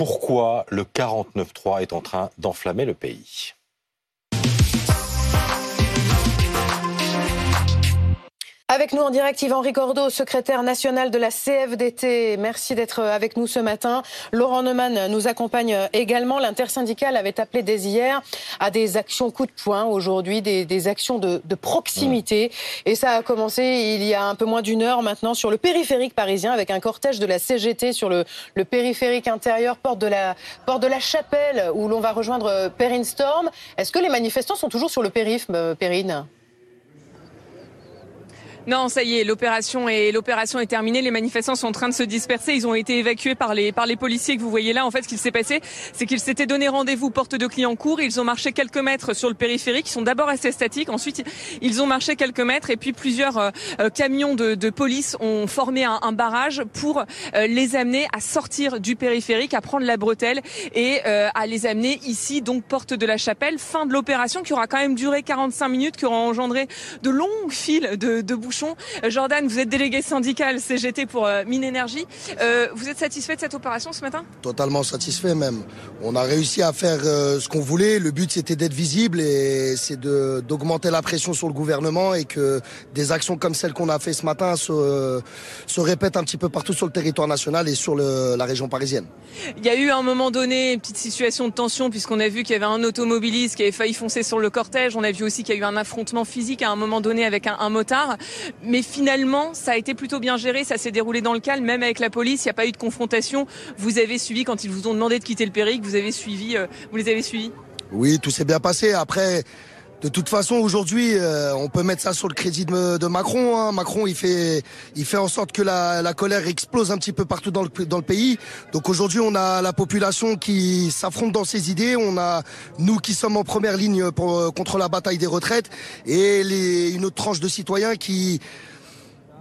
pourquoi le 49-3 est en train d'enflammer le pays. Avec nous en direct, Yvan Ricordo, secrétaire national de la CFDT. Merci d'être avec nous ce matin. Laurent Neumann nous accompagne également. L'intersyndicale avait appelé dès hier à des actions coup de poing aujourd'hui, des, actions de, proximité. Et ça a commencé il y a un peu moins d'une heure maintenant sur le périphérique parisien avec un cortège de la CGT sur le, périphérique intérieur, porte de la, porte de la Chapelle où l'on va rejoindre Perrine Storm. Est-ce que les manifestants sont toujours sur le périph', Perrine? Non, ça y est, l'opération est l'opération est terminée. Les manifestants sont en train de se disperser. Ils ont été évacués par les par les policiers que vous voyez là. En fait, ce qui s'est passé, c'est qu'ils s'étaient donné rendez-vous porte de Clignancourt. Ils ont marché quelques mètres sur le périphérique. Ils sont d'abord assez statiques. Ensuite, ils ont marché quelques mètres et puis plusieurs euh, euh, camions de, de, police ont formé un, un barrage pour euh, les amener à sortir du périphérique, à prendre la bretelle et à les amener ici, donc porte de la Chapelle. Fin de l'opération qui aura quand même duré 45 minutes, qui aura engendré de longues files de, de euh, Jordan, vous êtes délégué syndical CGT pour euh, Mine Énergie. Euh, vous êtes satisfait de cette opération ce matin? Totalement satisfait même. On a réussi à faire ce qu'on voulait. Le but c'était d'être visible et c'est d'augmenter la pression sur le gouvernement et que des actions comme celles qu'on a fait ce matin se, se répètent un petit peu partout sur le territoire national et sur la région parisienne. Il y a eu à un moment donné une petite situation de tension puisqu'on a vu qu'il y avait un automobiliste qui avait failli foncer sur le cortège. On a vu aussi qu'il y a eu un affrontement physique à un moment donné avec un, un motard. Mais finalement, ça a été plutôt bien géré, ça s'est déroulé dans le calme, même avec la police, il n'y a pas eu de confrontation. Vous avez suivi quand ils vous ont demandé de quitter le péric, vous avez suivi, euh, vous les avez suivis? Oui, tout s'est bien passé. Après, de toute façon, aujourd'hui, euh, on peut mettre ça sur le crédit de, Macron. Hein. Macron, il fait, il fait en sorte que la, colère explose un petit peu partout dans le, pays. Donc aujourd'hui, on a la population qui s'affronte dans ses idées. On a nous qui sommes en première ligne euh, contre la bataille des retraites et une autre tranche de citoyens qui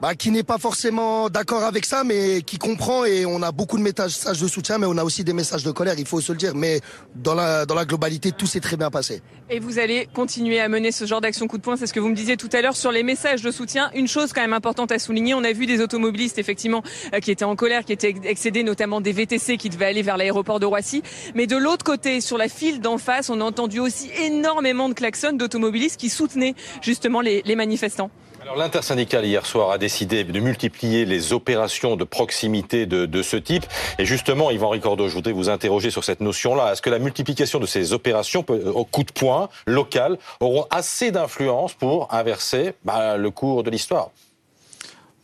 bah, qui n'est pas forcément d'accord avec ça, mais qui comprend et on a beaucoup de messages de soutien, mais on a aussi des messages de colère, il faut se le dire. Mais dans la, dans la globalité, tout s'est très bien passé. Et vous allez continuer à mener ce genre d'action coup de poing, c'est ce que vous me disiez tout à l'heure sur les messages de soutien. Une chose quand même importante à souligner, on a vu des automobilistes effectivement euh, qui étaient en colère, qui étaient excédés, notamment des VTC qui devaient aller vers l'aéroport de Roissy. Mais de l'autre côté, sur la file d'en face, on a entendu aussi énormément de klaxons d'automobilistes qui soutenaient justement les, les manifestants. L'intersyndicale hier soir a décidé de multiplier les opérations de proximité de, ce type. Et justement, Yvan Ricordo, je voudrais vous interroger sur cette notion-là. Est-ce que la multiplication de ces opérations au coup de poing local auront assez d'influence pour inverser bah, le cours de l'histoire?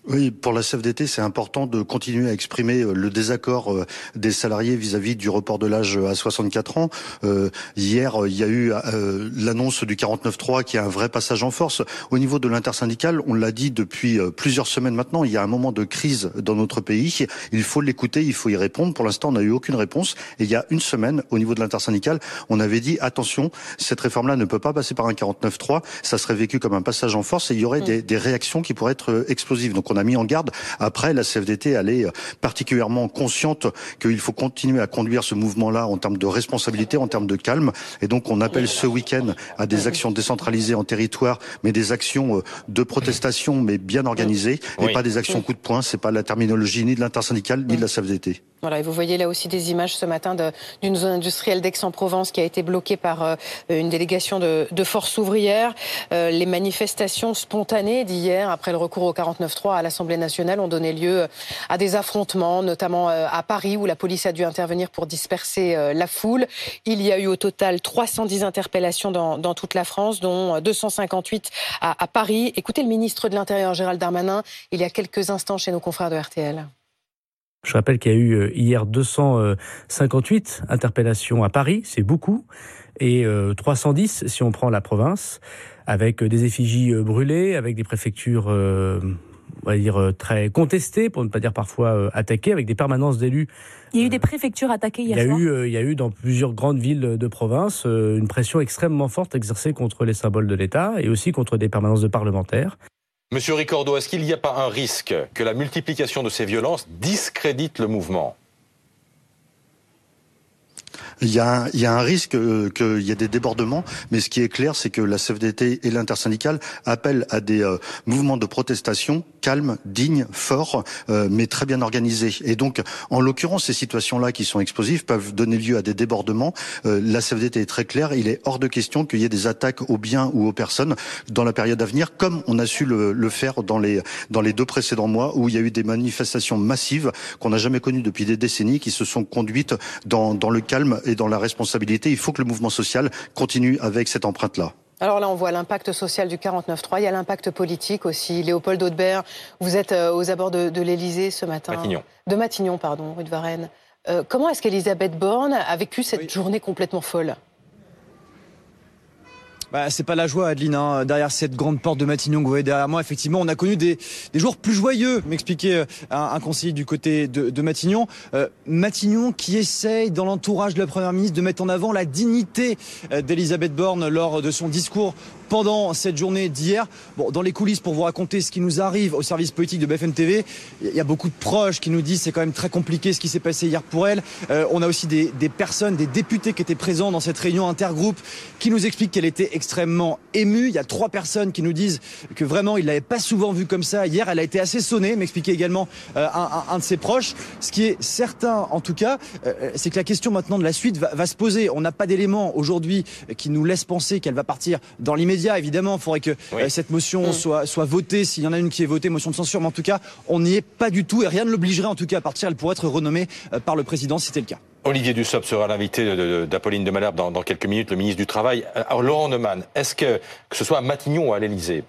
Oui, pour la CFDT, c'est important de continuer à exprimer euh, le désaccord euh, des salariés vis-à-vis du report de l'âge à 64 ans. Euh, hier, il y a eu l'annonce du 49.3 qui est un vrai passage en force. Au niveau de l'intersyndicale, on l'a dit depuis plusieurs semaines maintenant, il y a un moment de crise dans notre pays. Il faut l'écouter, il faut y répondre. Pour l'instant, on n'a eu aucune réponse. Et il y a une semaine, au niveau de l'intersyndicale, on avait dit attention, cette réforme-là ne peut pas passer par un 49.3. Ça serait vécu comme un passage en force et il y aurait mm. des, des réactions qui pourraient être explosives. Donc on a mis en garde. Après, la CFDT, elle est euh, particulièrement consciente qu'il faut continuer à conduire ce mouvement-là en termes de responsabilité, en termes de calme. Et donc, on appelle ce week-end à des actions décentralisées en territoire, mais des actions euh, de protestation, mais bien organisées, et pas des actions coup de poing. C'est pas la terminologie ni de l'intersyndicale ni de la CFDT. Voilà, et vous voyez là aussi des images ce matin d'une zone industrielle d'Aix-en-Provence qui a été bloquée par euh, une délégation de, forces ouvrières. les manifestations spontanées d'hier, après le recours au 49.3 à l'Assemblée nationale, ont donné lieu à des affrontements, notamment euh, à Paris, où la police a dû intervenir pour disperser euh, la foule. Il y a eu au total 310 interpellations dans, dans toute la France, dont 258 à, à Paris. Écoutez le ministre de l'Intérieur, Gérald Darmanin, il y a quelques instants chez nos confrères de RTL. Je rappelle qu'il y a eu euh, hier 258 interpellations à Paris, c'est beaucoup, et 310 si on prend la province, avec des effigies brûlées, avec des préfectures on va dire, euh, très contesté, pour ne pas dire parfois euh, attaqué, avec des permanences d'élus. Il y a eu des préfectures attaquées hier il y a Eu, euh, il y a eu dans plusieurs grandes villes de province une pression extrêmement forte exercée contre les symboles de l'État et aussi contre des permanences de parlementaires. Monsieur Ricordo, est-ce qu'il n'y a pas un risque que la multiplication de ces violences discrédite le mouvement? Il y, a un, il y a un risque euh, qu'il y ait des débordements, mais ce qui est clair, c'est que la CFDT et l'intersyndicale appellent à des euh, mouvements de protestation calmes, dignes, forts, euh, mais très bien organisés. Et donc, en l'occurrence, ces situations-là qui sont explosives peuvent donner lieu à des débordements. la CFDT est très claire, il est hors de question qu'il y ait des attaques aux biens ou aux personnes dans la période à venir, comme on a su le, le faire dans les, dans les deux précédents mois, où il y a eu des manifestations massives qu'on n'a jamais connues depuis des décennies, qui se sont conduites dans, dans le calme et dans la responsabilité. Il faut que le mouvement social continue avec cette empreinte-là. Alors là, on voit l'impact social du 49-3. Il y a l'impact politique aussi. Léopold Audebert, vous êtes euh, aux abords de, de l'Elysée ce matin. Matignon. De Matignon, pardon, rue de Varennes. Euh, comment est-ce qu'Elisabeth Borne a vécu cette oui. journée complètement folle? Bah, c'est pas la joie, Adeline. Hein. Derrière cette grande porte de Matignon que vous voyez derrière moi, effectivement, on a connu des, jours plus joyeux, m'expliquait euh, un, conseiller du côté de, de Matignon. Euh, Matignon qui essaye, dans l'entourage de la Première ministre, de mettre en avant la dignité euh, d'Elisabeth Borne lors de son discours pendant cette journée d'hier. Bon, dans les coulisses, pour vous raconter ce qui nous arrive au service politique de BFM TV, il y a beaucoup de proches qui nous disent c'est quand même très compliqué ce qui s'est passé hier pour elle. Euh, on a aussi des, personnes, des députés qui étaient présents dans cette réunion intergroupe qui nous expliquent qu'elle était extrêmement émue. Il y a trois personnes qui nous disent que vraiment il l'avait pas souvent vue comme ça hier. Elle a été assez sonnée, m'expliquait également euh, un, un, de ses proches. Ce qui est certain, en tout cas, euh, c'est que la question maintenant de la suite va, va se poser. On n'a pas d'éléments aujourd'hui qui nous laissent penser qu'elle va partir dans l'immédiat évidemment. Il faudrait que oui. euh, cette motion mmh. soit, soit votée, s'il y en a une qui est votée, motion de censure. Mais en tout cas, on n'y est pas du tout et rien ne l'obligerait en tout cas à partir. Elle pourrait être renommée euh, par le président si c'était le cas. Olivier Dussopt sera l'invité d'Apolline de Malherbe dans, dans, quelques minutes, le ministre du Travail. Alors Laurent Neumann, est-ce que, que ce soit à Matignon ou à l'Elysée,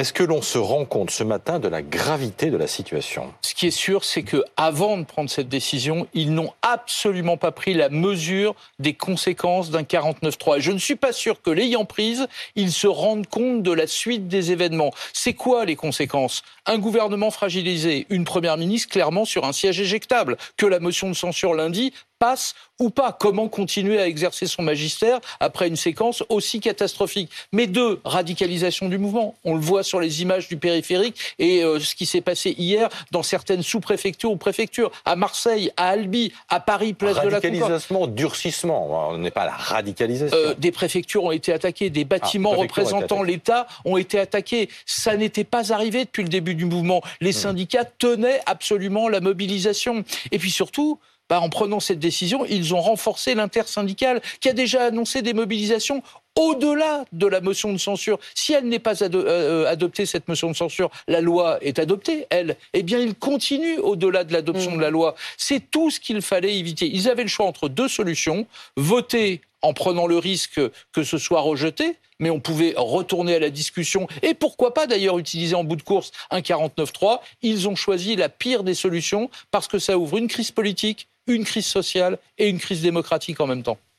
est-ce que l'on se rend compte ce matin de la gravité de la situation? Ce qui est sûr, c'est que avant de prendre cette décision, ils n'ont absolument pas pris la mesure des conséquences d'un 49.3. Et je ne suis pas sûr que l'ayant prise, ils se rendent compte de la suite des événements. C'est quoi les conséquences? Un gouvernement fragilisé, une première ministre clairement sur un siège éjectable, que la motion de censure lundi passe ou pas. Comment continuer à exercer son magistère après une séquence aussi catastrophique? Mais deux, radicalisation du mouvement. On le voit sur les images du périphérique et euh, ce qui s'est passé hier dans certaines sous-préfectures ou préfectures, à Marseille, à Albi, à Paris, place de la Concorde. Radicalisation, durcissement. On n'est pas à la radicalisation. Euh, des préfectures ont été attaquées, des bâtiments ah, représentant l'État ont été attaqués. Ça n'était pas arrivé depuis le début du mouvement. Les mmh. syndicats tenaient absolument la mobilisation. Et puis surtout, bah, en prenant cette décision, ils ont renforcé l'intersyndicale qui a déjà annoncé des mobilisations au-delà de la motion de censure. Si elle n'est pas ado euh, adoptée, cette motion de censure, la loi est adoptée, elle, eh bien, il continue au-delà de l'adoption mmh. de la loi. C'est tout ce qu'il fallait éviter. Ils avaient le choix entre deux solutions. Voter en prenant le risque que ce soit rejeté, mais on pouvait retourner à la discussion et pourquoi pas d'ailleurs utiliser en bout de course un 49.3. Ils ont choisi la pire des solutions parce que ça ouvre une crise politique, une crise sociale et une crise démocratique en même temps.